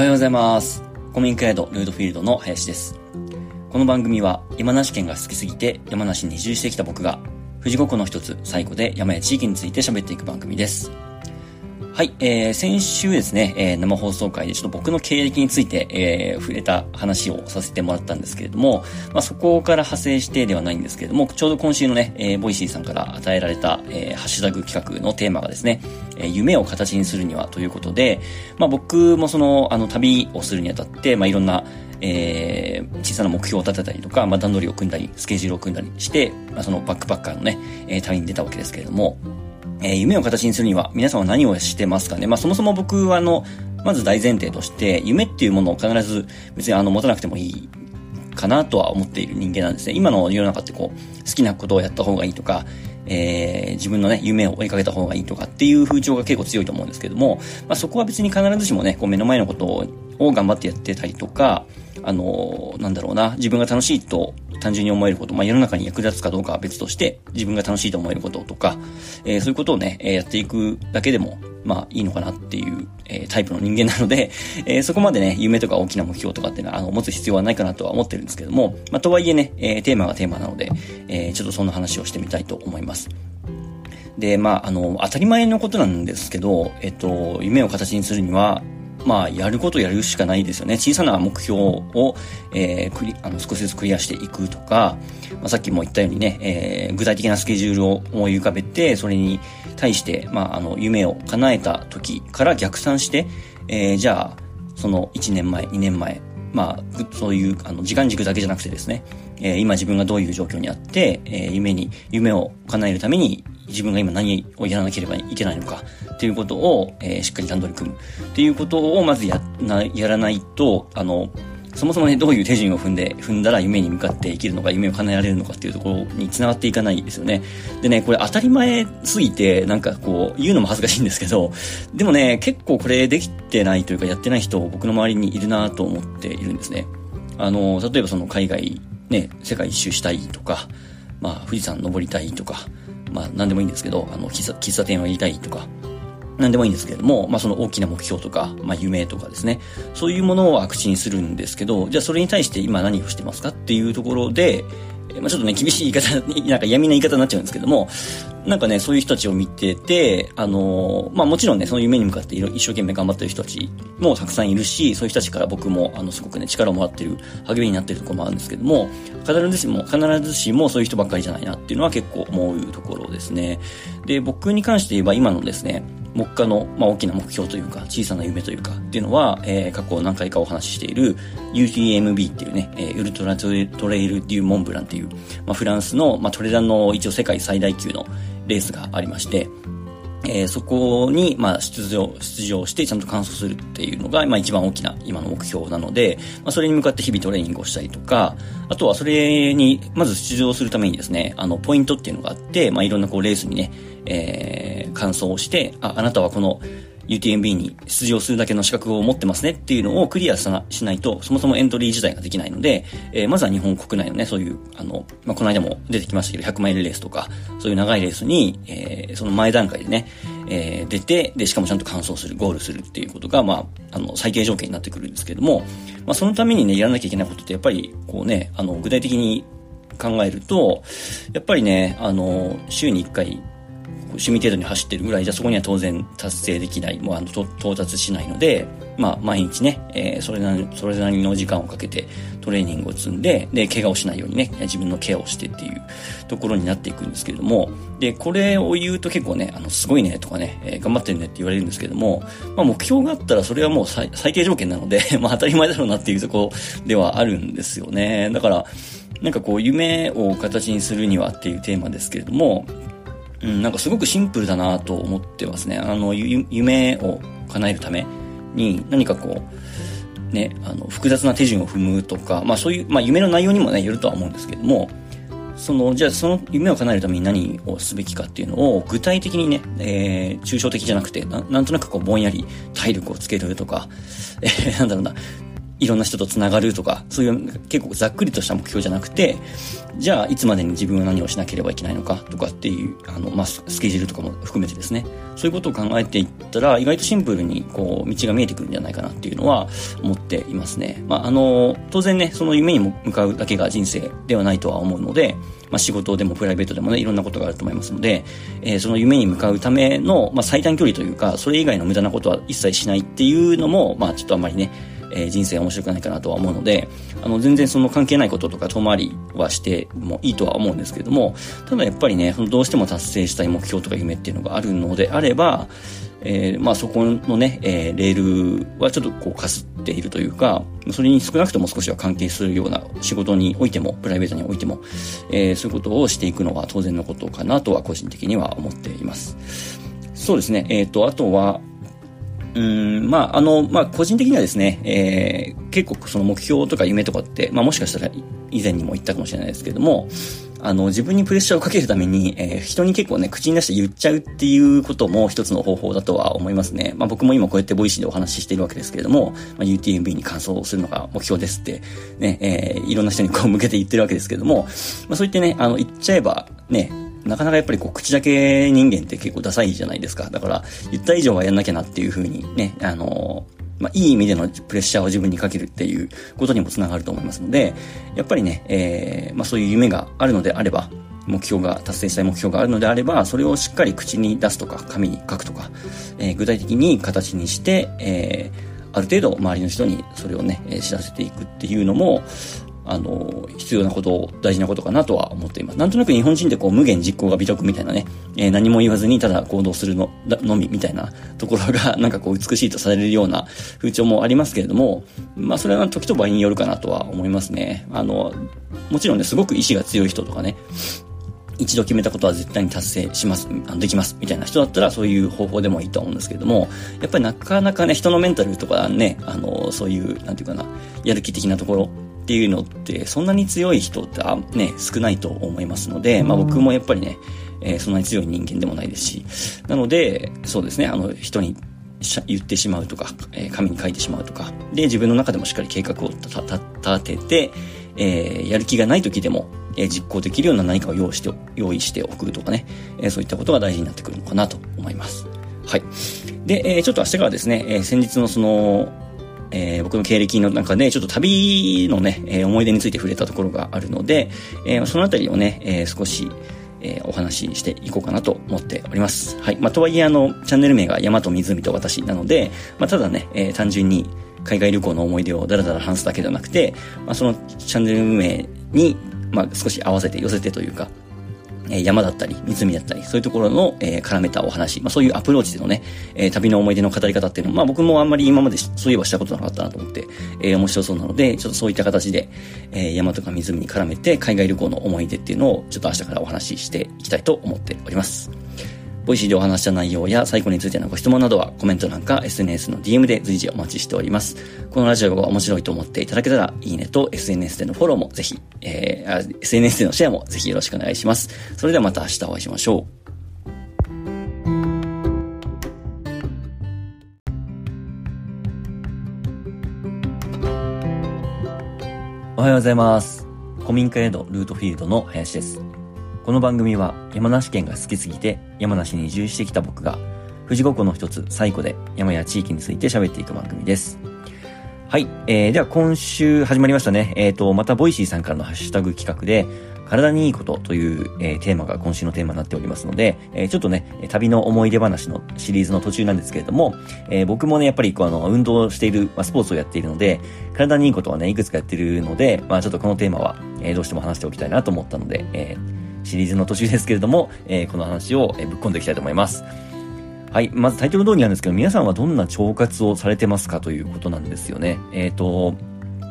おはようございます。コミンクヤードルードフィールドの林です。この番組は山梨県が好きすぎて山梨に移住してきた僕が富士五湖の一つ西湖で山や地域について喋っていく番組です。はい、えー、先週ですね、えー、生放送回でちょっと僕の経歴について、えー、触れた話をさせてもらったんですけれども、まあ、そこから派生してではないんですけれども、ちょうど今週のね、えー、ボイシーさんから与えられた、えー、ハッシュタグ企画のテーマがですね、えー、夢を形にするにはということで、まあ、僕もその、あの、旅をするにあたって、まあ、いろんな、えー、小さな目標を立てたりとか、まあ、段取りを組んだり、スケジュールを組んだりして、まあ、そのバックパッカーのね、えー、旅に出たわけですけれども、えー、夢を形にするには皆さんは何をしてますかね？まあそもそも僕はあの、まず大前提として、夢っていうものを必ず別にあの持たなくてもいいかなとは思っている人間なんですね。今の世の中ってこう、好きなことをやった方がいいとか、えー、自分のね、夢を追いかけた方がいいとかっていう風潮が結構強いと思うんですけども、まあそこは別に必ずしもね、こう目の前のことをを頑張ってやってたりとか、あの、なんだろうな、自分が楽しいと単純に思えること、まあ、世の中に役立つかどうかは別として、自分が楽しいと思えることとか、えー、そういうことをね、えー、やっていくだけでも、まあ、いいのかなっていう、えー、タイプの人間なので、え、そこまでね、夢とか大きな目標とかっていうのは、あの、持つ必要はないかなとは思ってるんですけども、まあ、とはいえね、え、テーマがテーマなので、え、ちょっとそんな話をしてみたいと思います。で、まあ、あの、当たり前のことなんですけど、えっと、夢を形にするには、まあ、やることやるしかないですよね。小さな目標を、えー、クリ、あの、少しずつクリアしていくとか、まあ、さっきも言ったようにね、えー、具体的なスケジュールを思い浮かべて、それに対して、まあ、あの、夢を叶えた時から逆算して、えー、じゃあ、その1年前、2年前、まあ、そういう、あの、時間軸だけじゃなくてですね、えー、今自分がどういう状況にあって、えー、夢に、夢を叶えるために、自分が今何をやらなければいけないのかっていうことを、えー、しっかり段取り組むっていうことをまずやなやらないと、あの、そもそもね、どういう手順を踏んで、踏んだら夢に向かって生きるのか、夢を叶えられるのかっていうところに繋がっていかないですよね。でね、これ当たり前すぎて、なんかこう、言うのも恥ずかしいんですけど、でもね、結構これできてないというか、やってない人、僕の周りにいるなと思っているんですね。あの、例えばその海外、ね、世界一周したいとか、まあ、富士山登りたいとか、まあ、何でもいいんですけど、あの、喫茶、喫茶店をやりたいとか、何でもいいんですけれども、まあ、その大きな目標とか、まあ、夢とかですね。そういうものを口にするんですけど、じゃあそれに対して今何をしてますかっていうところで、まあ、ちょっとね、厳しい言い方、なんか闇な言い方になっちゃうんですけども、なんかね、そういう人たちを見てて、あのー、まあもちろんね、その夢に向かって一生懸命頑張ってる人たちもたくさんいるし、そういう人たちから僕も、あの、すごくね、力をもらってる、励みになってるところもあるんですけども、必ずしも、必ずしもそういう人ばっかりじゃないなっていうのは結構思うところですね。で、僕に関して言えば今のですね、目下の、まあ、大きな目標というか、小さな夢というか、っていうのは、えー、過去何回かお話ししている UTMB っていうね、えー、ウルトラトレイルデューモンブランっていう、まあ、フランスの、まあ、トレランの一応世界最大級のレースがありまして、えー、そこに、まあ、出場、出場してちゃんと完走するっていうのが、まあ、一番大きな今の目標なので、まあ、それに向かって日々トレーニングをしたりとか、あとはそれに、まず出場するためにですね、あの、ポイントっていうのがあって、まあ、いろんなこう、レースにね、えー、完走をして、あ、あなたはこの、UTMB に出場するだけの資格を持ってますねっていうのをクリアしないと、そもそもエントリー自体ができないので、えー、まずは日本国内のね、そういう、あの、まあ、この間も出てきましたけど、100マイルレースとか、そういう長いレースに、えー、その前段階でね、えー、出て、で、しかもちゃんと完走する、ゴールするっていうことが、まあ、あの、最低条件になってくるんですけども、まあ、そのためにね、やらなきゃいけないことって、やっぱり、こうね、あの、具体的に考えると、やっぱりね、あの、週に1回、趣味程度に走ってるぐらいじゃそこには当然達成できない、もうあの、到達しないので、まあ、毎日ね、えー、それなり、それなりの時間をかけてトレーニングを積んで、で、怪我をしないようにね、自分のケアをしてっていうところになっていくんですけれども、で、これを言うと結構ね、あの、すごいね、とかね、えー、頑張ってるねって言われるんですけども、まあ、目標があったらそれはもう最最低条件なので、まあ、当たり前だろうなっていうところではあるんですよね。だから、なんかこう、夢を形にするにはっていうテーマですけれども、うん、なんかすごくシンプルだなと思ってますね。あの、夢を叶えるために何かこう、ね、あの、複雑な手順を踏むとか、まあそういう、まあ夢の内容にもね、よるとは思うんですけども、その、じゃあその夢を叶えるために何をすべきかっていうのを具体的にね、えー、抽象的じゃなくてな、なんとなくこうぼんやり体力をつけるとか、えー、なんだろうな、いろんな人と繋がるとか、そういう結構ざっくりとした目標じゃなくて、じゃあいつまでに自分は何をしなければいけないのかとかっていう、あの、まあ、スケジュールとかも含めてですね、そういうことを考えていったら、意外とシンプルに、こう、道が見えてくるんじゃないかなっていうのは思っていますね。まあ、あの、当然ね、その夢に向かうだけが人生ではないとは思うので、まあ、仕事でもプライベートでもね、いろんなことがあると思いますので、えー、その夢に向かうための、まあ、最短距離というか、それ以外の無駄なことは一切しないっていうのも、まあ、ちょっとあまりね、えー、人生面白くないかなとは思うので、あの、全然その関係ないこととか遠回りはしてもいいとは思うんですけれども、ただやっぱりね、どうしても達成したい目標とか夢っていうのがあるのであれば、えー、まあそこのね、えー、レールはちょっとこうかすっているというか、それに少なくとも少しは関係するような仕事においても、プライベートにおいても、えー、そういうことをしていくのは当然のことかなとは個人的には思っています。そうですね。えっ、ー、と、あとは、うん、まあ、あの、まあ、個人的にはですね、えー、結構その目標とか夢とかって、まあ、もしかしたら以前にも言ったかもしれないですけども、あの、自分にプレッシャーをかけるために、えー、人に結構ね、口に出して言っちゃうっていうことも一つの方法だとは思いますね。まあ僕も今こうやってボイシーでお話ししているわけですけれども、まあ、UTMB に完走するのが目標ですって、ね、えー、いろんな人にこう向けて言ってるわけですけれども、まあそう言ってね、あの、言っちゃえば、ね、なかなかやっぱりこう、口だけ人間って結構ダサいじゃないですか。だから、言った以上はやんなきゃなっていうふうにね、あのまあ、いい意味でのプレッシャーを自分にかけるっていうことにもつながると思いますので、やっぱりね、えー、まあ、そういう夢があるのであれば、目標が、達成したい目標があるのであれば、それをしっかり口に出すとか、紙に書くとか、えー、具体的に形にして、えー、ある程度周りの人にそれをね、知らせていくっていうのも、あの、必要なこと、大事なことかなとは思っています。なんとなく日本人ってこう無限実行が美徳みたいなね、えー、何も言わずにただ行動するの、のみみたいなところが なんかこう美しいとされるような風潮もありますけれども、まあそれは時と場合によるかなとは思いますね。あの、もちろんね、すごく意志が強い人とかね、一度決めたことは絶対に達成します、あのできます、みたいな人だったらそういう方法でもいいと思うんですけれども、やっぱりなかなかね、人のメンタルとかね、あの、そういう、なんていうかな、やる気的なところっていうのって、そんなに強い人ってね、少ないと思いますので、まあ僕もやっぱりね、えー、そんなに強い人間でもないですし、なので、そうですね、あの、人に言ってしまうとか、えー、紙に書いてしまうとか、で、自分の中でもしっかり計画を立てて、えー、やる気がない時でも、えー、実行できるような何かを用意して、用意しておくとかね、えー、そういったことが大事になってくるのかなと思います。はい。で、えー、ちょっと明日からですね、えー、先日のその、えー、僕の経歴の中で、ちょっと旅のね、えー、思い出について触れたところがあるので、えー、そのあたりをね、え、少し、え、お話ししていこうかなと思っております。はい。まあ、とはいえ、あの、チャンネル名が山と湖と私なので、まあ、ただね、え、単純に海外旅行の思い出をだらだら話すだけではなくて、まあ、そのチャンネル名に、まあ、少し合わせて寄せてというか、え山だったり、湖だったり、そういうところの、えー、絡めたお話、まあそういうアプローチでのね、えー、旅の思い出の語り方っていうのも、まあ僕もあんまり今までそういえばしたことなかったなと思って、えー、面白そうなので、ちょっとそういった形で、え、山とか湖に絡めて海外旅行の思い出っていうのを、ちょっと明日からお話ししていきたいと思っております。ボイシーでお話した内容や西湖についてのご質問などはコメント欄か SNS の DM で随時お待ちしております。このラジオが面白いと思っていただけたら、いいねと SNS でのフォローもぜひ、えー、SNS でのシェアもぜひよろしくお願いします。それではまた明日お会いしましょう。おはようございます。古民家宿ルートフィールドの林です。この番組は山梨県が好きすぎて山梨に移住してきた僕が富士五湖の一つ西湖で山や地域について喋っていく番組です。はい。えー、では今週始まりましたね。えっ、ー、と、またボイシーさんからのハッシュタグ企画で、体にいいことという、えー、テーマが今週のテーマになっておりますので、えー、ちょっとね、旅の思い出話のシリーズの途中なんですけれども、えー、僕もね、やっぱりこうあの、運動している、まあ、スポーツをやっているので、体にいいことはね、いくつかやっているので、まあちょっとこのテーマは、え、どうしても話しておきたいなと思ったので、えー、シリーズの途中ですけれども、えー、この話を、えぶっ込んでいきたいと思います。はい。まずタイトル通りなんですけど、皆さんはどんな腸活をされてますかということなんですよね。えっ、ー、と、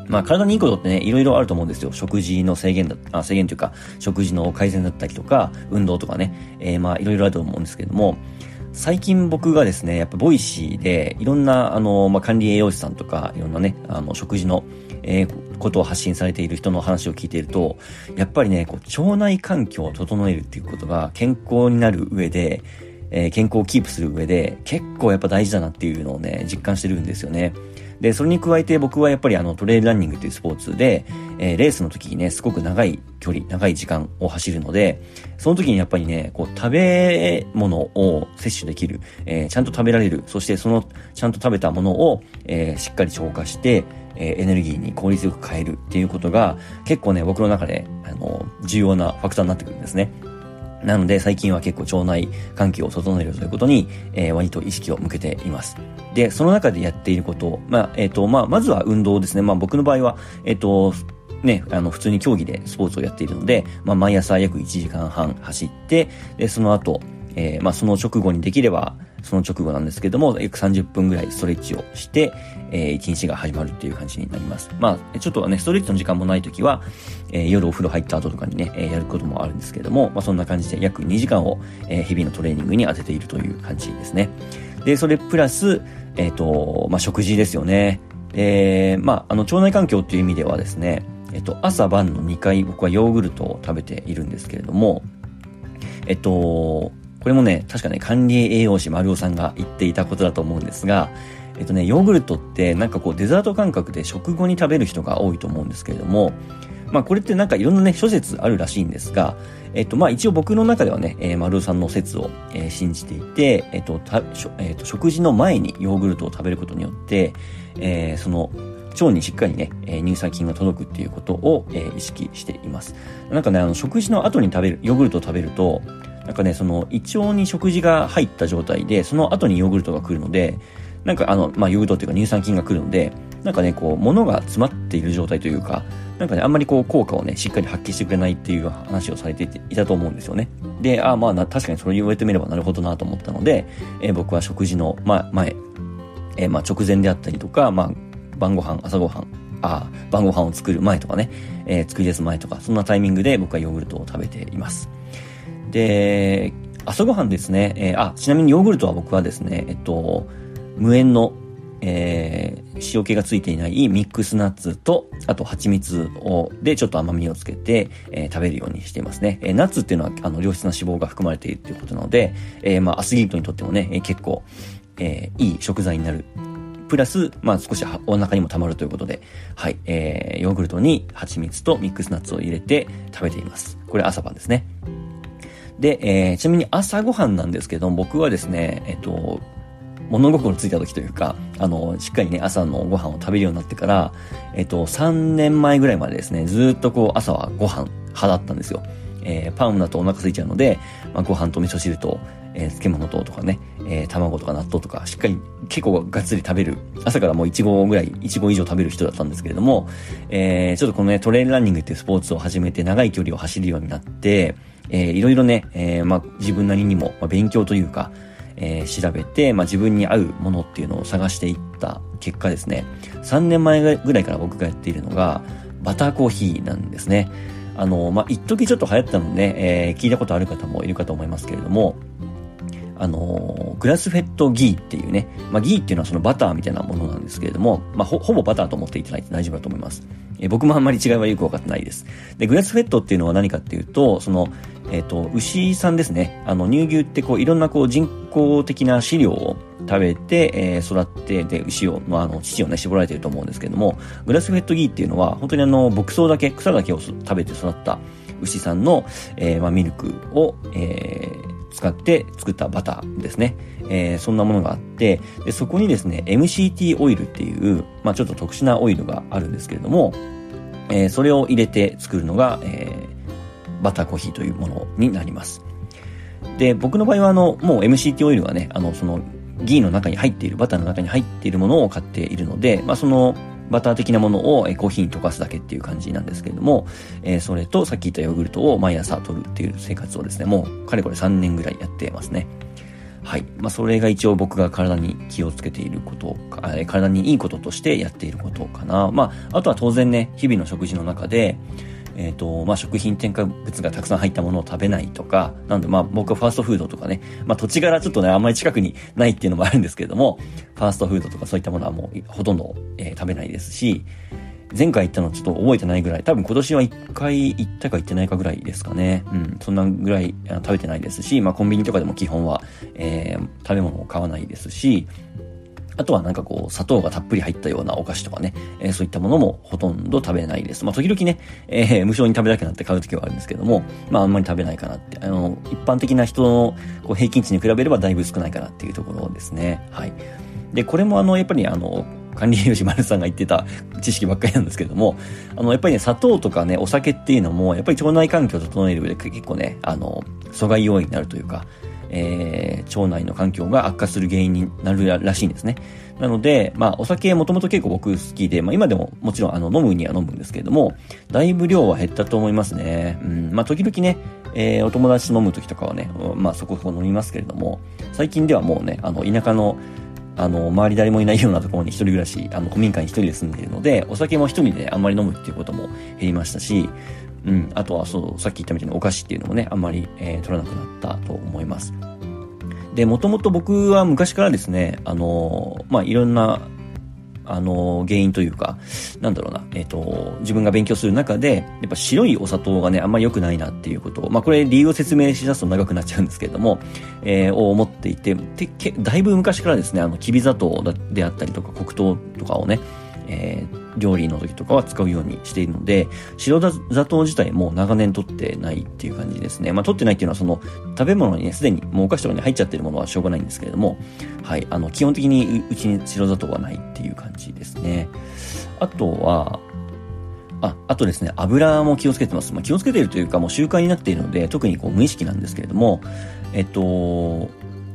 まあ、体にいいことってね、いろいろあると思うんですよ。食事の制限だ、あ、制限というか、食事の改善だったりとか、運動とかね、えー、まあ、いろいろあると思うんですけども、最近僕がですね、やっぱボイシーで、いろんな、あの、まあ、管理栄養士さんとか、いろんなね、あの、食事の、えー、ことを発信されている人の話を聞いていると、やっぱりね、こう、腸内環境を整えるっていうことが健康になる上で、えー、健康をキープする上で結構やっぱ大事だなっていうのをね、実感してるんですよね。で、それに加えて僕はやっぱりあのトレイルランニングというスポーツで、えー、レースの時にね、すごく長い距離、長い時間を走るので、その時にやっぱりね、こう食べ物を摂取できる、えー、ちゃんと食べられる、そしてそのちゃんと食べたものを、えー、しっかり消化して、えエネルギーに効率よく変えるっていうことが結構ね、僕の中で、あの、重要なファクターになってくるんですね。なので最近は結構腸内環境を整えるということに、えー、割と意識を向けています。で、その中でやっていること、まあ、えっ、ー、と、まあ、まずは運動ですね。まあ僕の場合は、えっ、ー、と、ね、あの、普通に競技でスポーツをやっているので、まあ、毎朝約1時間半走って、で、その後、えー、まあ、その直後にできれば、その直後なんですけども、約30分ぐらいストレッチをして、えー、一日が始まるっていう感じになります。まあ、ちょっとね、ストレッチの時間もない時は、えー、夜お風呂入った後とかにね、えー、やることもあるんですけども、まあ、そんな感じで約2時間を、えー、日々のトレーニングに当てているという感じですね。で、それプラス、えっ、ー、と、まあ、食事ですよね。えー、まあ、あの、腸内環境っていう意味ではですね、えっと、朝晩の2回僕はヨーグルトを食べているんですけれども、えっと、これもね、確かね、管理栄養士丸尾さんが言っていたことだと思うんですが、えっとね、ヨーグルトってなんかこうデザート感覚で食後に食べる人が多いと思うんですけれども、まあこれってなんかいろんなね、諸説あるらしいんですが、えっとまあ一応僕の中ではね、えー、丸尾さんの説を、えー、信じていて、えっと、えっと、食事の前にヨーグルトを食べることによって、えー、その、腸にしっかりね、え乳酸菌が届くっていうことを、え意識しています。なんかね、あの、食事の後に食べる、ヨーグルトを食べると、なんかね、その胃腸に食事が入った状態で、その後にヨーグルトが来るので、なんかあの、まあ、ヨーグルトっていうか乳酸菌が来るので、なんかね、こう、物が詰まっている状態というか、なんかね、あんまりこう、効果をね、しっかり発揮してくれないっていう話をされていたと思うんですよね。で、ああ、まあ確かにそれ言われてみればなるほどなと思ったので、えー、僕は食事の、まあ、前、えー、まあ、直前であったりとか、まあ、晩ご飯、朝ご飯、ああ、晩ご飯を作る前とかね、えー、作り出す前とか、そんなタイミングで僕はヨーグルトを食べています。で、朝ごはんですね、えー、あ、ちなみにヨーグルトは僕はですね、えっと、無塩の、えー、塩気がついていないミックスナッツと、あと蜂蜜を、でちょっと甘みをつけて、えー、食べるようにしていますね。えー、ナッツっていうのは、あの、良質な脂肪が含まれているということなので、えー、まあ、アスリートにとってもね、え、結構、えー、いい食材になるプラス、まあ少しお腹にも溜まるということで、はい、えー、ヨーグルトに蜂蜜とミックスナッツを入れて食べています。これ朝晩ですね。で、えー、ちなみに朝ごはんなんですけど、僕はですね、えっと、物心ついた時というか、あの、しっかりね、朝のご飯を食べるようになってから、えっと、3年前ぐらいまでですね、ずっとこう、朝はご飯派だったんですよ。えー、パンだとお腹空いちゃうので、まあ、ご飯と味噌汁と、えー、漬物ととかね、えー、卵とか納豆とか、しっかり結構がっつり食べる。朝からもう1合ぐらい、1合以上食べる人だったんですけれども、えー、ちょっとこのね、トレイルランニングっていうスポーツを始めて長い距離を走るようになって、えー、いろいろね、えー、まあ、自分なりにも、まあ、勉強というか、えー、調べて、まあ、自分に合うものっていうのを探していった結果ですね、3年前ぐらいから僕がやっているのが、バターコーヒーなんですね。あの、まあ、一時ちょっと流行ったので、ね、えー、聞いたことある方もいるかと思いますけれども、あの、グラスフェットギーっていうね、まあ、ギーっていうのはそのバターみたいなものなんですけれども、まあ、ほ、ほぼバターと思っていただいて大丈夫だと思います。え、僕もあんまり違いはよくわかってないです。で、グラスフェットっていうのは何かっていうと、その、えっ、ー、と、牛さんですね。あの、乳牛ってこう、いろんなこう、人工的な飼料を食べて、えー、育って、で、牛を、まあ、あの、乳をね、絞られてると思うんですけれども、グラスフェットギーっていうのは、本当にあの、牧草だけ、草だけを食べて育った牛さんの、えー、まあ、ミルクを、えー、使って作ったバターですね。えー、そんなものがあって、で、そこにですね、MCT オイルっていう、まあちょっと特殊なオイルがあるんですけれども、えー、それを入れて作るのが、えー、バターコーヒーというものになります。で、僕の場合はあの、もう MCT オイルがね、あの、その、ギーの中に入っている、バターの中に入っているものを買っているので、まあその、バター的なものをコーヒーに溶かすだけっていう感じなんですけれども、えー、それとさっき言ったヨーグルトを毎朝取るっていう生活をですね、もうかれこれ3年ぐらいやってますね。はい。まあ、それが一応僕が体に気をつけていることか、体にいいこととしてやっていることかな。まあ、あとは当然ね、日々の食事の中で、えっ、ー、と、まあ、食品添加物がたくさん入ったものを食べないとか、なんで、まあ、僕はファーストフードとかね、まあ、土地柄ちょっとね、あんまり近くにないっていうのもあるんですけれども、ファーストフードとかそういったものはもうほとんど、えー、食べないですし、前回行ったのちょっと覚えてないぐらい、多分今年は1回行ったか行ってないかぐらいですかね。うん、そんなぐらい食べてないですし、まあコンビニとかでも基本は、えー、食べ物を買わないですし、あとはなんかこう、砂糖がたっぷり入ったようなお菓子とかね、えー、そういったものもほとんど食べないです。まあ、時々ね、えー、無償に食べたくなって買う時はあるんですけども、まあ、あんまり食べないかなって、あの、一般的な人のこう平均値に比べればだいぶ少ないかなっていうところですね。はい。で、これもあの、やっぱりあの、管理栄養士丸さんが言ってた 知識ばっかりなんですけども、あの、やっぱりね、砂糖とかね、お酒っていうのも、やっぱり腸内環境を整える上で結構ね、あの、阻害要因になるというか、えー、腸内の環境が悪化する原因になるらしいんですね。なので、まあ、お酒もともと結構僕好きで、まあ今でももちろんあの飲むには飲むんですけれども、だいぶ量は減ったと思いますね。うん、まあ時々ね、えー、お友達と飲む時とかはね、まあそこそこ飲みますけれども、最近ではもうね、あの、田舎の、あの、周り誰もいないようなところに一人暮らし、あの、古民家に一人で住んでいるので、お酒も一人であんまり飲むっていうことも減りましたし、うん、あとはそう、さっき言ったみたいにお菓子っていうのもね、あんまり、えー、取らなくなったと思います。で、もともと僕は昔からですね、あの、まあ、いろんな、あの、原因というか、なんだろうな、えっ、と、自分が勉強する中で、やっぱ白いお砂糖がね、あんまり良くないなっていうことを、まあ、これ理由を説明し出すと長くなっちゃうんですけれども、えー、を思っていて、て、けだいぶ昔からですね、あの、きび砂糖であったりとか、黒糖とかをね、えー、料理の時とかは使うようにしているので、白砂糖自体も長年取ってないっていう感じですね。まあ取ってないっていうのはその食べ物にね、すでにもうお菓子とかに入っちゃってるものはしょうがないんですけれども、はい、あの、基本的にうちに白砂糖はないっていう感じですね。あとは、あ、あとですね、油も気をつけてます。まあ、気をつけてるというか、もう習慣になっているので、特にこう無意識なんですけれども、えっと、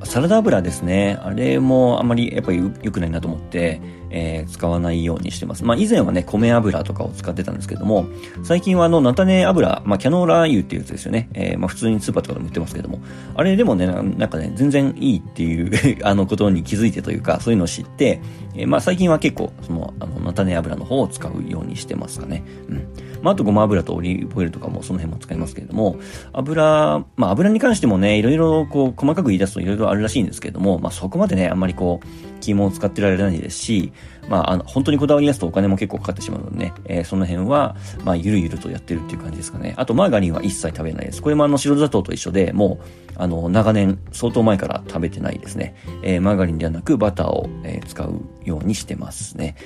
サラダ油ですね。あれもあんまりやっぱり良くないなと思って、えー、使わないようにしてます。まあ以前はね、米油とかを使ってたんですけども、最近はあの、菜種油、まあキャノーラ油っていうやつですよね。えー、まあ普通にスーパーとかでも売ってますけども、あれでもね、なんかね、全然いいっていう あのことに気づいてというか、そういうのを知って、えー、まあ最近は結構、その、あの、菜種油の方を使うようにしてますかね。うん。まああとごま油とオリーブオイルとかもその辺も使いますけれども、油、まあ油に関してもね、いろいろこう、細かく言い出すといろいろあるらしいんですけれども、まあそこまでね、あんまりこう、肝を使ってられないですし、まあ、あの、本当にこだわりやすとお金も結構かかってしまうのでね、えー、その辺は、まあ、ゆるゆるとやってるっていう感じですかね。あと、マーガリンは一切食べないです。これもあの、白砂糖と一緒で、もう、あの、長年、相当前から食べてないですね。えー、マーガリンではなく、バターを、えー、使うようにしてますね。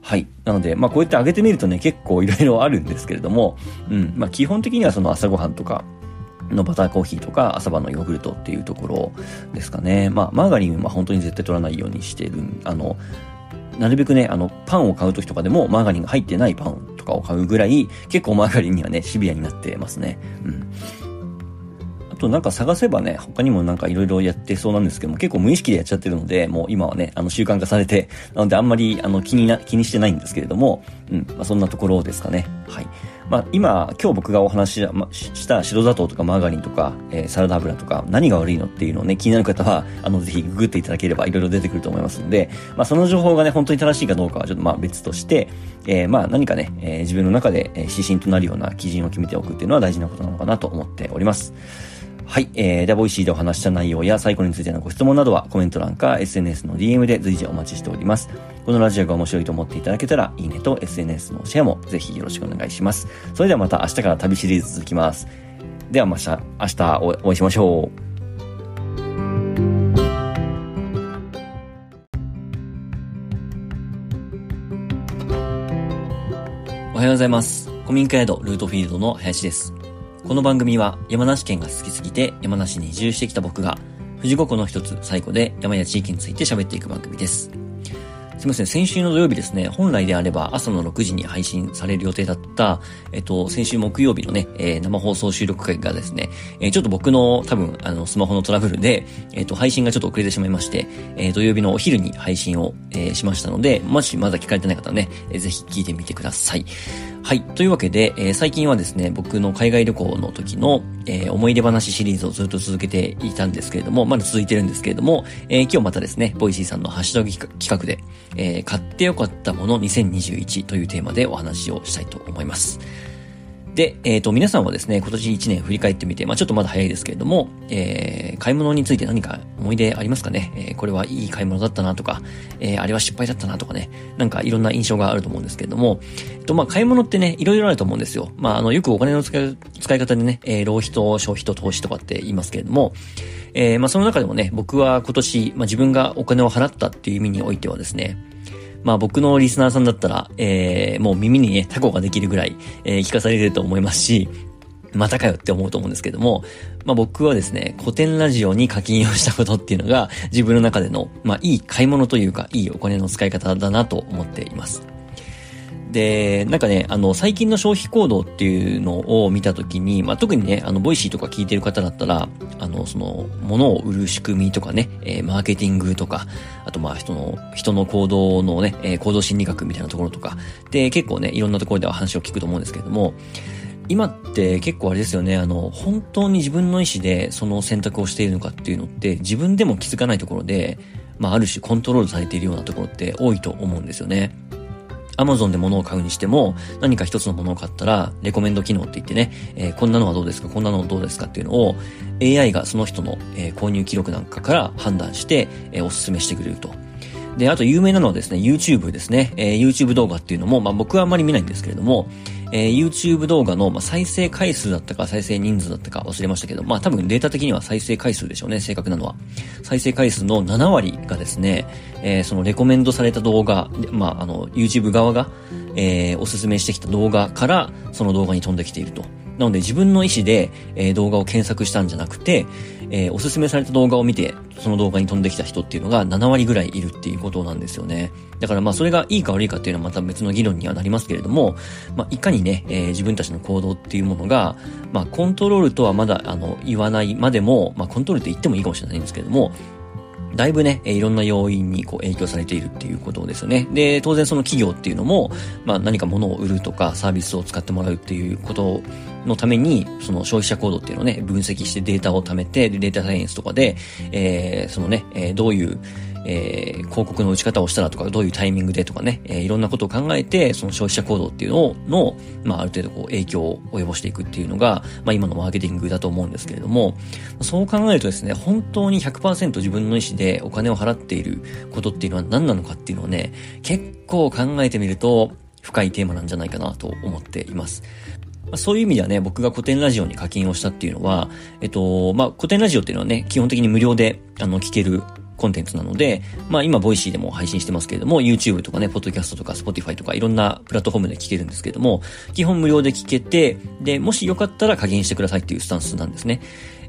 はい。なので、まあ、こうやって揚げてみるとね、結構いろいろあるんですけれども、うん、まあ、基本的にはその朝ごはんとか、のバターコーヒーとか朝晩のヨーグルトっていうところですかね。まあ、マーガリンは本当に絶対取らないようにしてる。あの、なるべくね、あの、パンを買う時とかでもマーガリンが入ってないパンとかを買うぐらい、結構マーガリンにはね、シビアになってますね。うん。あとなんか探せばね、他にもなんかいろいろやってそうなんですけども、結構無意識でやっちゃってるので、もう今はね、あの習慣化されて、なのであんまりあの気にな、気にしてないんですけれども、うん、まあそんなところですかね。はい。まあ、今、今日僕がお話しした白砂糖とかマーガリンとか、えー、サラダ油とか、何が悪いのっていうのをね、気になる方は、あの、ぜひググっていただければいろいろ出てくると思いますので、まあ、その情報がね、本当に正しいかどうかはちょっとまあ別として、えー、まあ何かね、えー、自分の中で指針となるような基準を決めておくっていうのは大事なことなのかなと思っております。はい。えー、では、ボイシーでお話した内容やサイコロについてのご質問などはコメント欄か SNS の DM で随時お待ちしております。このラジオが面白いと思っていただけたら、いいねと SNS のシェアもぜひよろしくお願いします。それではまた明日から旅シリーズ続きます。ではまた明日お会いしましょう。おはようございます。古民家宿ルートフィールドの林です。この番組は山梨県が好きすぎて山梨に移住してきた僕が富士五湖の一つ西湖で山や地域について喋っていく番組です。すみません、先週の土曜日ですね、本来であれば朝の6時に配信される予定だった、えっと、先週木曜日のね、えー、生放送収録回がですね、えー、ちょっと僕の多分、あの、スマホのトラブルで、えっと、配信がちょっと遅れてしまいまして、えー、土曜日のお昼に配信を、え、しましたので、もしまだ聞かれてない方はね、え、ぜひ聞いてみてください。はい。というわけで、えー、最近はですね、僕の海外旅行の時の、えー、思い出話シリーズをずっと続けていたんですけれども、まだ続いてるんですけれども、えー、今日またですね、ボイシーさんのハッシュタグ企画で、え、買ってよかったもの2021というテーマでお話をしたいと思います。で、えっ、ー、と、皆さんはですね、今年1年振り返ってみて、まあちょっとまだ早いですけれども、えー、買い物について何か思い出ありますかね？えー、これはいい買い物だったなとか、えー、あれは失敗だったなとかね、なんかいろんな印象があると思うんですけれども、えっと、まあ買い物ってね、いろいろあると思うんですよ。まああの、よくお金の使い、使い方でね、えー、浪費と消費と投資とかって言いますけれども、えー、まあその中でもね、僕は今年、まあ自分がお金を払ったっていう意味においてはですね、まあ僕のリスナーさんだったら、えー、もう耳にね、タコができるぐらい、えー、聞かされてると思いますし、またかよって思うと思うんですけども、まあ僕はですね、コテンラジオに課金をしたことっていうのが、自分の中での、まあいい買い物というか、いいお金の使い方だなと思っています。で、なんかね、あの、最近の消費行動っていうのを見たときに、まあ、特にね、あの、 Voicy とか聞いてる方だったら、あの、その、物を売る仕組みとかね、えー、マーケティングとか、あとまあ、人の、人の行動のね、えー、行動心理学みたいなところとか、で、結構ね、いろんなところでは話を聞くと思うんですけれども、今って結構あれですよね、あの、本当に自分の意思でその選択をしているのかっていうのって、自分でも気づかないところで、まあ、ある種コントロールされているようなところって多いと思うんですよね。アマゾンで物を買うにしても、何か一つの物を買ったら、レコメンド機能って言ってね、えー、こんなのはどうですか、こんなのはどうですかっていうのを、AI がその人の、えー、購入記録なんかから判断して、えー、お勧めしてくれると。で、あと有名なのはですね、YouTube ですね。えー、YouTube 動画っていうのも、まあ僕はあんまり見ないんですけれども、えー、YouTube 動画の、まあ、再生回数だったか再生人数だったか忘れましたけど、まあ多分データ的には再生回数でしょうね、正確なのは。再生回数の7割がですね、えー、そのレコメンドされた動画、まああの、YouTube 側が、えー、おすすめしてきた動画から、その動画に飛んできていると。なので自分の意思で、えー、動画を検索したんじゃなくて、えー、おすすめされた動画を見て、その動画に飛んできた人っていうのが7割ぐらいいるっていうことなんですよね。だからまあそれがいいか悪いかっていうのはまた別の議論にはなりますけれども、まあいかにね、えー、自分たちの行動っていうものが、まあコントロールとはまだあの言わないまでも、まあコントロールって言ってもいいかもしれないんですけれども、だいぶね、いろんな要因にこう影響されているっていうことですよね。で、当然その企業っていうのも、まあ何か物を売るとかサービスを使ってもらうっていうことのために、その消費者行動っていうのをね、分析してデータを貯めて、データサイエンスとかで、えー、そのね、えー、どういう、えー、広告の打ち方をしたらとか、どういうタイミングでとかね、えー、いろんなことを考えて、その消費者行動っていうのを、の、まあ、ある程度こう影響を及ぼしていくっていうのが、まあ、今のマーケティングだと思うんですけれども、そう考えるとですね、本当に100%自分の意思でお金を払っていることっていうのは何なのかっていうのをね、結構考えてみると、深いテーマなんじゃないかなと思っています。そういう意味ではね、僕がコテンラジオに課金をしたっていうのは、えっと、まあ、コテンラジオっていうのはね、基本的に無料で、あの、聞けるコンテンツなので、まあ今、 Voicy でも配信してますけれども、YouTube とかね、podcast とか Spotify とかいろんなプラットフォームで聞けるんですけれども、基本無料で聞けて、で、もしよかったら課金してくださいっていうスタンスなんですね。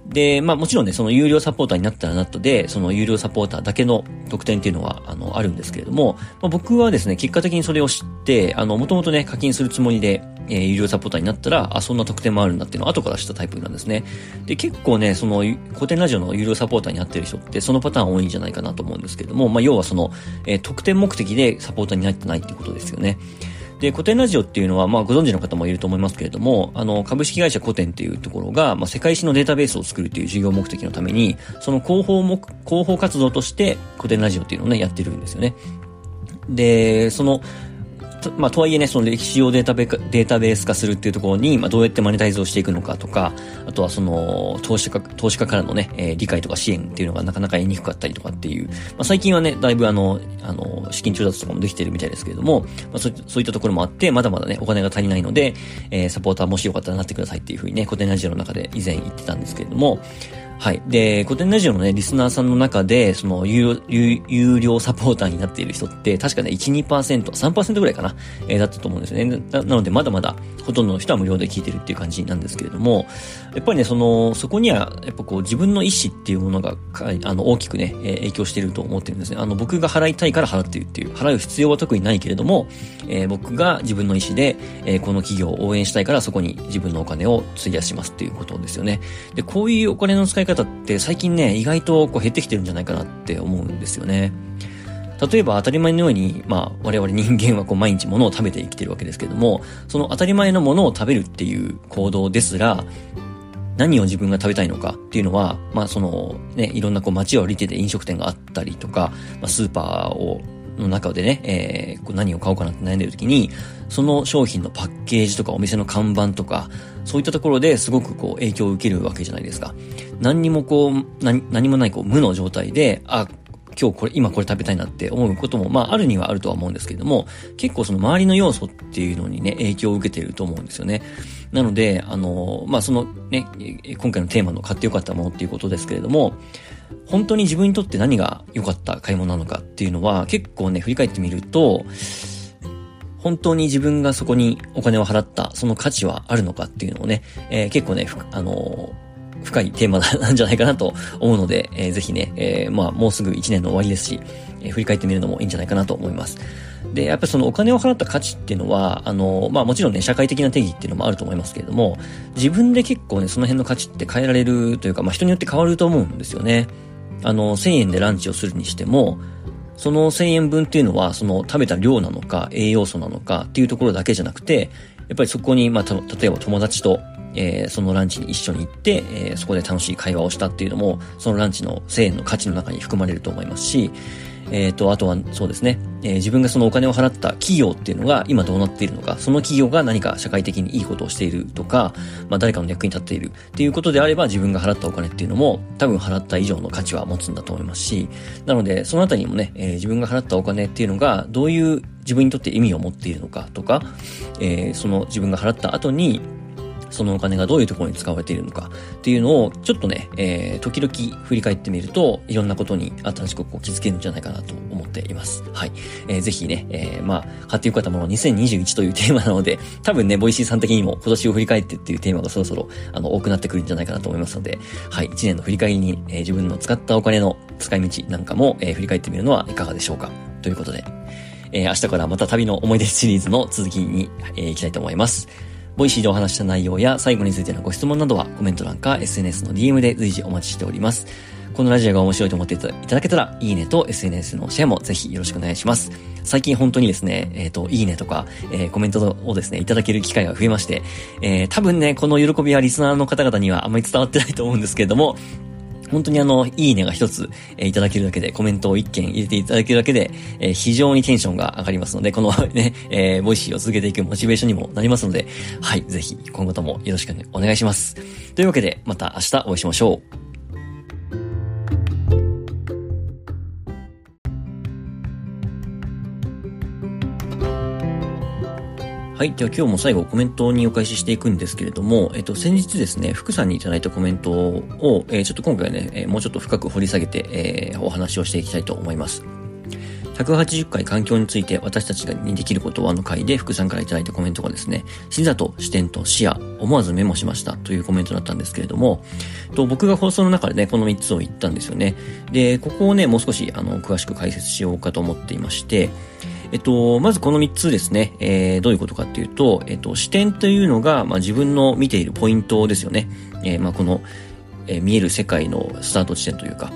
で、まあもちろんね、その有料サポーターになったらなったで、その有料サポーターだけの特典っていうのは、あの、あるんですけれども、まあ、僕はですね、結果的にそれを知って、あの、もともとね、課金するつもりで、えー、有料サポーターになったら、あ、そんな特典もあるんだっていうのを後から知ったタイプなんですね。で、結構ね、その、古典ラジオの有料サポーターになってる人って、そのパターン多いんじゃないかなと思うんですけれども、まあ要はその、えー、特典目的でサポーターになってないってことですよね。で、古典ラジオっていうのは、まあ、ご存知の方もいると思いますけれども、あの、株式会社古典っていうところが、まあ、世界史のデータベースを作るという事業目的のために、その広報も、広報活動として古典ラジオっていうのをね、やってるんですよね。で、その、まあ、とはいえね、その歴史をデータベデータベース化するっていうところに、まあ、どうやってマネタイズをしていくのかとか、あとはその、投資家、投資家からのね、えー、理解とか支援っていうのがなかなか得にくかったりとかっていう、まあ、最近はね、だいぶあの、あの、資金調達とかもできてるみたいですけれども、まあ、そうそういったところもあって、まだまだね、お金が足りないので、えー、サポーターもしよかったらなってくださいっていうふうにね、古典ラジオの中で以前言ってたんですけれども、はい。で、古典ラジオのね、リスナーさんの中で、その有、有有料サポーターになっている人って、確かね、1、2%、3%ぐらいかな、えー、だったと思うんですよねな。なので、まだまだ、ほとんどの人は無料で聞いてるっていう感じなんですけれども、やっぱりね、その、そこには、やっぱこう、自分の意思っていうものが、あの、大きくね、えー、影響していると思ってるんですね。あの、僕が払いたいから払っているっていう、払う必要は特にないけれども、えー、僕が自分の意思で、えー、この企業を応援したいから、そこに自分のお金を費やしますっていうことですよね。で、こういうお金の使い方って、最近近ね、意外とこう減ってきてるんじゃないかなって思うんですよね。例えば当たり前のように、まあ、我々人間はこう毎日物を食べて生きてるわけですけども、その当たり前のものを食べるっていう行動ですら、何を自分が食べたいのかっていうのは、まあそのね、いろんなこう街を歩いてて飲食店があったりとか、まあ、スーパーをの中でね、えー、何を買おうかなって悩んでる時に、その商品のパッケージとかお店の看板とか、そういったところですごくこう影響を受けるわけじゃないですか。何にもこう、何何もないこう無の状態で、あ、今日これ、今これ食べたいなって思うことも、まあ、あるにはあるとは思うんですけれども、結構その周りの要素っていうのにね、影響を受けていると思うんですよね。なので、あの、まあ、そのね、今回のテーマの買ってよかったものっていうことですけれども、本当に自分にとって何が良かった買い物なのかっていうのは、結構ね、振り返ってみると、本当に自分がそこにお金を払ったその価値はあるのかっていうのをね、えー、結構ね、あの深いテーマなんじゃないかなと思うので、えー、ぜひね、えー、まあ、もうすぐ1年の終わりですし、え、振り返ってみるのもいいんじゃないかなと思います。で、やっぱりそのお金を払った価値っていうのは、あの、まあもちろんね、社会的な定義っていうのもあると思いますけれども、自分で結構ね、その辺の価値って変えられるというか、まあ人によって変わると思うんですよね。あの、1000円でランチをするにしても、その1000円分っていうのは、その食べた量なのか、栄養素なのかっていうところだけじゃなくて、やっぱりそこに、まあ、た例えば友達とえー、そのランチに一緒に行って、えー、そこで楽しい会話をしたっていうのも、そのランチの1000円の価値の中に含まれると思いますし、えっ、ー、と、あとはそうですね、えー、自分がそのお金を払った企業っていうのが今どうなっているのか、その企業が何か社会的にいいことをしているとか、まあ誰かの役に立っているっていうことであれば自分が払ったお金っていうのも多分払った以上の価値は持つんだと思いますし、なのでそのあたりにもね、えー、自分が払ったお金っていうのがどういう自分にとって意味を持っているのかとか、えー、その自分が払った後にそのお金がどういうところに使われているのかっていうのをちょっとね、えー、時々振り返ってみるといろんなことに新しくこう気づけるんじゃないかなと思っています。はい。えー、ぜひね、えー、まあ、買ってよかったもの2021というテーマなので、多分ね、 Voicy さん的にも今年を振り返ってっていうテーマがそろそろあの多くなってくるんじゃないかなと思いますので、はい、1年の振り返りに、えー、自分の使ったお金の使い道なんかも、えー、振り返ってみるのはいかがでしょうか。ということで、えー、明日からまた旅の思い出シリーズの続きに、えー、行きたいと思います。 Voicy でお話した内容や最後についてのご質問などはコメント欄か SNS の DM で随時お待ちしております。このラジオが面白いと思っていただけたら、いいねと SNS のシェアもぜひよろしくお願いします。最近本当にですね、えっ、ー、と、いいねとか、えー、コメントをですね、いただける機会が増えまして、えー、多分ね、この喜びはリスナーの方々にはあまり伝わってないと思うんですけれども、本当にあの、いいねが一つ、えー、いただけるだけで、コメントを一件入れていただけるだけで、えー、非常にテンションが上がりますので、このね、えー、 Voicy を続けていくモチベーションにもなりますので、はい、ぜひ今後ともよろしくお願いします。というわけで、また明日お会いしましょう。はい。では今日も最後コメントにお返ししていくんですけれども、えっと、先日ですね、福さんにいただいたコメントを、えー、ちょっと今回ね、えー、もうちょっと深く掘り下げて、えー、お話をしていきたいと思います。180回環境について私たちにできることはの回で福さんからいただいたコメントがですね、視座と視点と視野、思わずメモしましたというコメントだったんですけれども、と僕が放送の中でね、この3つを言ったんですよね。で、ここをね、もう少しあの詳しく解説しようかと思っていまして、えっと、まずこの3つですね、えー、どういうことかっていうと、えっと、視点というのが、まあ、自分の見ているポイントですよね。えー、まあ、この、えー、見える世界のスタート地点というか、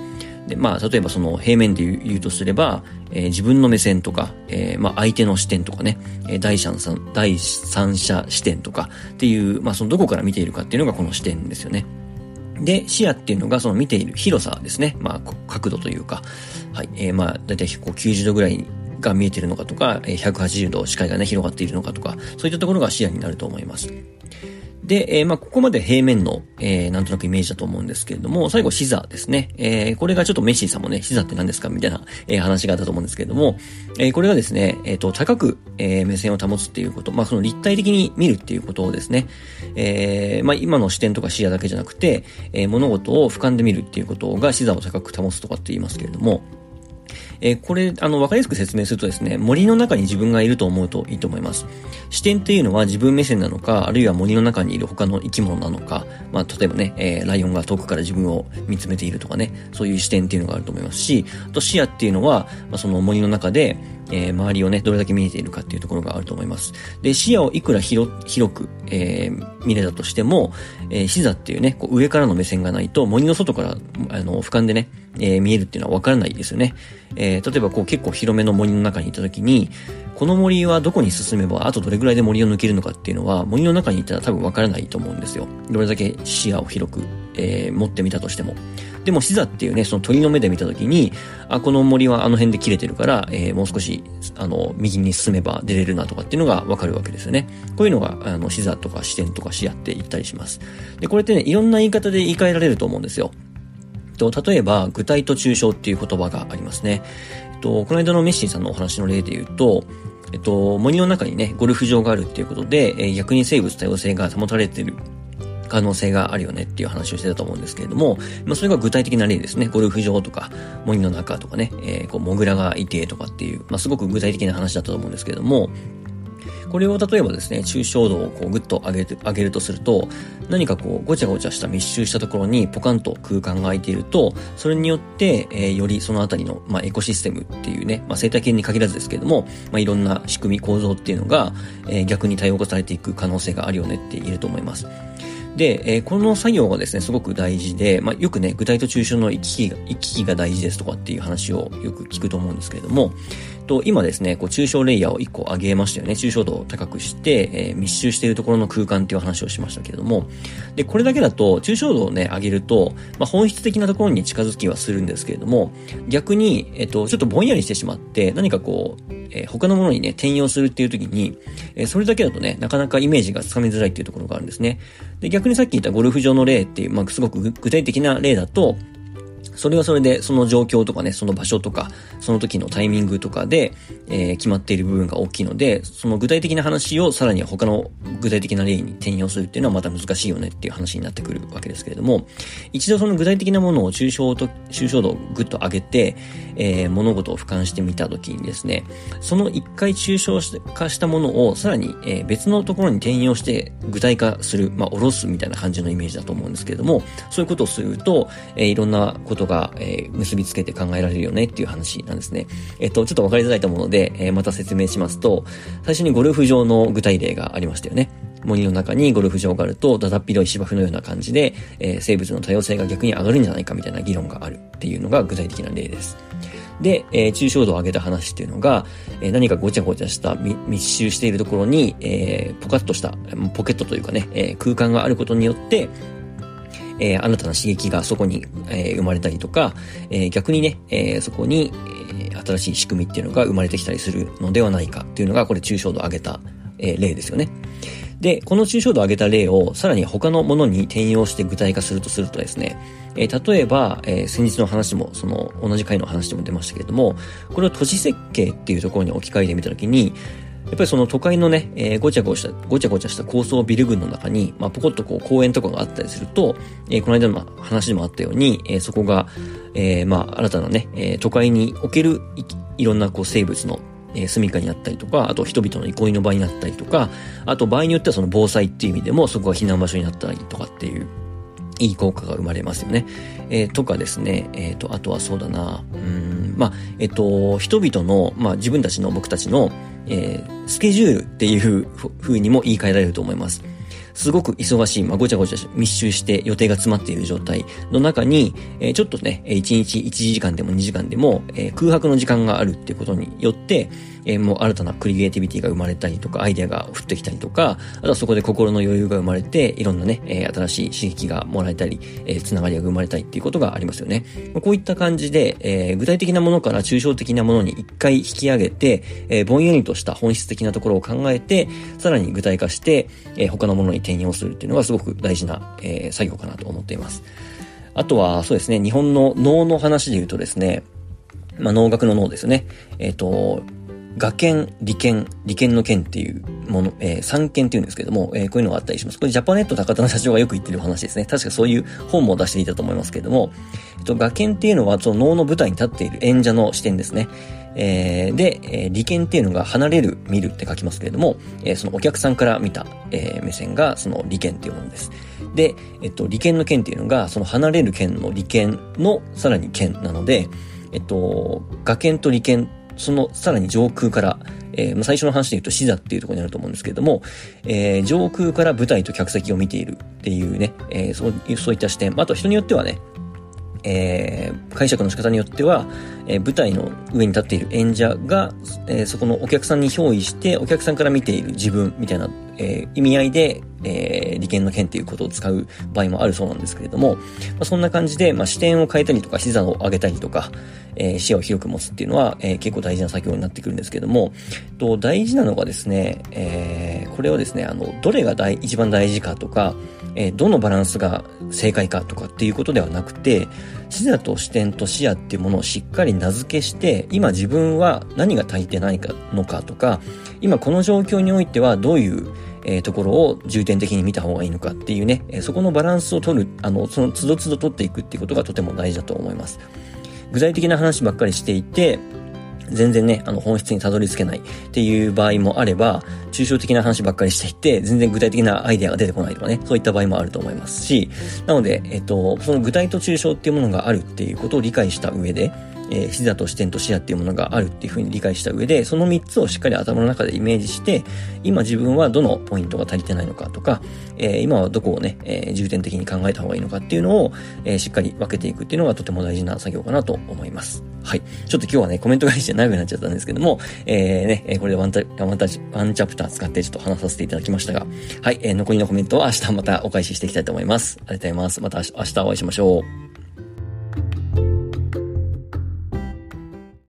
で、まあ、例えばその平面で言うとすれば、えー、自分の目線とか、えー、まあ、相手の視点とかね、えー、第三者、第三者視点とかっていう、まあ、そのどこから見ているかっていうのがこの視点ですよね。で、視野っていうのがその見ている広さですね。まあ、角度というか、はい、えー、まあ、だいたいこう90度ぐらいが見えているのかとか、180度視界がね、広がっているのかとか、そういったところが視野になると思います。で、えー、まあ、ここまで平面の、えー、なんとなくイメージだと思うんですけれども、最後、視座ですね。えー、これがちょっとメッシーさんもね、視座って何ですかみたいな、え、話があったと思うんですけれども、えー、これがですね、えっ、と、高く、えー、目線を保つっていうこと、まあ、その立体的に見るっていうことをですね、えー、まあ、今の視点とか視野だけじゃなくて、えー、物事を俯瞰で見るっていうことが視座を高く保つとかって言いますけれども、えー、これ、あの、わかりやすく説明するとですね、森の中に自分がいると思うといいと思います。視点っていうのは自分目線なのか、あるいは森の中にいる他の生き物なのか、まあ、例えばね、えー、ライオンが遠くから自分を見つめているとかね、そういう視点っていうのがあると思いますし、あと視野っていうのは、まあ、その森の中で、えー、周りをね、どれだけ見えているかっていうところがあると思います。で、視野をいくら広く、えー、見れたとしても、えー、視座っていうね、こう上からの目線がないと、森の外から、あの、俯瞰でね、えー、見えるっていうのはわからないですよね。えー、例えばこう結構広めの森の中にいた時に、この森はどこに進めば、あとどれぐらいで森を抜けるのかっていうのは、森の中にいたら多分わからないと思うんですよ。どれだけ視野を広くえー、持ってみたとしても。でも、視座っていうね、その鳥の目で見たときに、あ、この森はあの辺で切れてるから、えー、もう少し、あの、右に進めば出れるなとかっていうのがわかるわけですよね。こういうのが、あの、視座とか視点とか視野って言ったりします。で、これってね、いろんな言い方で言い換えられると思うんですよ。と、例えば、具体と抽象っていう言葉がありますね。えっと、この間のメッシーさんのお話の例で言うと、えっと、森の中にね、ゴルフ場があるっていうことで、えー、逆に生物多様性が保たれてる可能性があるよねっていう話をしてたと思うんですけれども、まあそれが具体的な例ですね。ゴルフ場とか、森の中とかね、えー、こう、モグラがいてとかっていう、まあすごく具体的な話だったと思うんですけれども、これを例えばですね、抽象度をこうグッと上げて、上げるとすると、何かこう、ごちゃごちゃした密集したところにポカンと空間が空いていると、それによって、えー、よりそのあたりの、まあ、エコシステムっていうね、まあ、生態系に限らずですけれども、まあ、いろんな仕組み構造っていうのが、えー、逆に多様化されていく可能性があるよねって言えると思います。で、えー、この作業がですね、すごく大事で、まあ、よくね、具体と抽象の行き来が、行き来が大事ですとかっていう話をよく聞くと思うんですけれども、と、今ですね、こう、抽象レイヤーを1個上げましたよね。抽象度を高くして、えー、密集しているところの空間っていう話をしましたけれども、で、これだけだと、抽象度をね、上げると、まあ、本質的なところに近づきはするんですけれども、逆に、えっ、と、ちょっとぼんやりしてしまって、何かこう、えー、他のものにね、転用するっていう時に、え、それだけだとね、なかなかイメージがつかみづらいっていうところがあるんですね。で、逆にさっき言ったゴルフ場の例っていう、まあ、すごく具体的な例だと、それはそれで、その状況とかね、その場所とか、その時のタイミングとかで、えー、決まっている部分が大きいので、その具体的な話をさらに他の具体的な例に転用するっていうのはまた難しいよねっていう話になってくるわけですけれども、一度その具体的なものを抽象と、抽象度をぐっと上げて、えー、物事を俯瞰してみたときにですね、その一回抽象化したものをさらに、えー、別のところに転用して具体化する、まあ、おろすみたいな感じのイメージだと思うんですけれども、そういうことをすると、えー、いろんなことが、がえー、結びつけて考えられるよねっていう話なんですね。えっと、ちょっとわかりづらいと思うので、えー、また説明しますと、最初にゴルフ場の具体例がありましたよね。森の中にゴルフ場があると、だだっ広い芝生のような感じで、えー、生物の多様性が逆に上がるんじゃないかみたいな議論があるっていうのが具体的な例です。で、えー、抽象度を上げた話っていうのが、えー、何かごちゃごちゃした密集しているところに、えー、ポカッとした、ポケットというかね、え、空間があることによって、えー、新たな刺激がそこに、えー、生まれたりとか、えー、逆にね、えー、そこに、えー、新しい仕組みっていうのが生まれてきたりするのではないかっていうのが、これ抽象度を上げた、えー、例ですよね。で、この抽象度を上げた例をさらに他のものに転用して具体化するとするとですね、えー、例えば、えー、先日の話も、その同じ回の話でも出ましたけれども、これを都市設計っていうところに置き換えてみたときに、やっぱりその都会のね、えー、ごちゃごちゃ、ごちゃごちゃした高層ビル群の中に、まあ、ポコッとこう公園とかがあったりすると、えー、この間の話でもあったように、えー、そこが、えー、まあ、新たなね、えー、都会におけるいいろんなこう生物のえー、住処になったりとか、あと人々の憩いの場になったりとか、あと場合によってはその防災っていう意味でもそこが避難場所になったりとかっていう、いい効果が生まれますよね。えー、とかですね、えっ、ー、と、あとはそうだな、うん、まあ、えっ、と、人々の、まあ自分たちの僕たちの、えー、スケジュールっていうふうにも言い換えられると思います。すごく忙しい、まあ、ごちゃごちゃ密集して予定が詰まっている状態の中に、えー、ちょっとね、1日1時間でも2時間でも、えー、空白の時間があるっていうことによって、えー、もう新たなクリエイティビティが生まれたりとか、アイデアが降ってきたりとか、あとはそこで心の余裕が生まれて、いろんなね、えー、新しい刺激がもらえたり、えー、つながりが生まれたりっていうことがありますよね。こういった感じで、えー、具体的なものから抽象的なものに一回引き上げて、えー、ぼんやりとした本質的なところを考えて、さらに具体化して、えー、他のものに転用するっていうのがすごく大事な、えー、作業かなと思っています。あとは、そうですね、日本の脳の話で言うとですね、まあ、農学の脳ですね。えっ、ー、と、画剣、利剣、利剣の剣っていうもの、えー、三剣っていうんですけども、えー、こういうのがあったりします。これジャパネット高田の社長がよく言ってる話ですね。確かそういう本も出していたと思いますけれども、えっと、画剣っていうのはその脳の舞台に立っている演者の視点ですね。えー、で、えー、利権っていうのが離れる、見るって書きますけれども、えー、そのお客さんから見た、えー、目線がその利権っていうものです。で、えっと、利権の権っていうのが、その離れる権の利権のさらに権なので、えっと、画権と利権そのさらに上空から、えー、最初の話で言うと死座っていうところになると思うんですけれども、えー、上空から舞台と客席を見ているっていうね、えー、そうそういった視点、あと人によってはね、えー、解釈の仕方によっては、えー、舞台の上に立っている演者が、えー、そこのお客さんに憑依して、お客さんから見ている自分みたいな、えー、意味合いで、えー、利権の権っていうことを使う場合もあるそうなんですけれども、まあ、そんな感じで、まあ、視点を変えたりとか、視座を上げたりとか、えー、視野を広く持つっていうのは、えー、結構大事な作業になってくるんですけども、と大事なのがですね、えー、これをですね、あの、どれが大一番大事かとか、えー、どのバランスが正解かとかっていうことではなくて、視座と視点と視野っていうものをしっかり名付けして、今自分は何が足りてないかのかとか、今この状況においてはどういう、え、ところを重点的に見た方がいいのかっていうね、え、そこのバランスを取る、あの、その都度都度取っていくっていうことがとても大事だと思います。具体的な話ばっかりしていて、全然ね、あの本質にたどり着けないっていう場合もあれば、抽象的な話ばっかりしていて、全然具体的なアイデアが出てこないとかね、そういった場合もあると思いますし、なので、えっと、その具体と抽象っていうものがあるっていうことを理解した上で、えー、視座と視点と視野っていうものがあるっていうふうに理解した上で、その3つをしっかり頭の中でイメージして、今自分はどのポイントが足りてないのかとか、えー、今はどこをね、えー、重点的に考えた方がいいのかっていうのを、えー、しっかり分けていくっていうのがとても大事な作業かなと思います。はい。ちょっと今日はね、コメント返して長くなっちゃったんですけども、えー、ね、これでワンタ、ワンタ、ワンチャプター使ってちょっと話させていただきましたが、はい、えー、残りのコメントは明日またお返ししていきたいと思います。ありがとうございます。また明日お会いしましょう。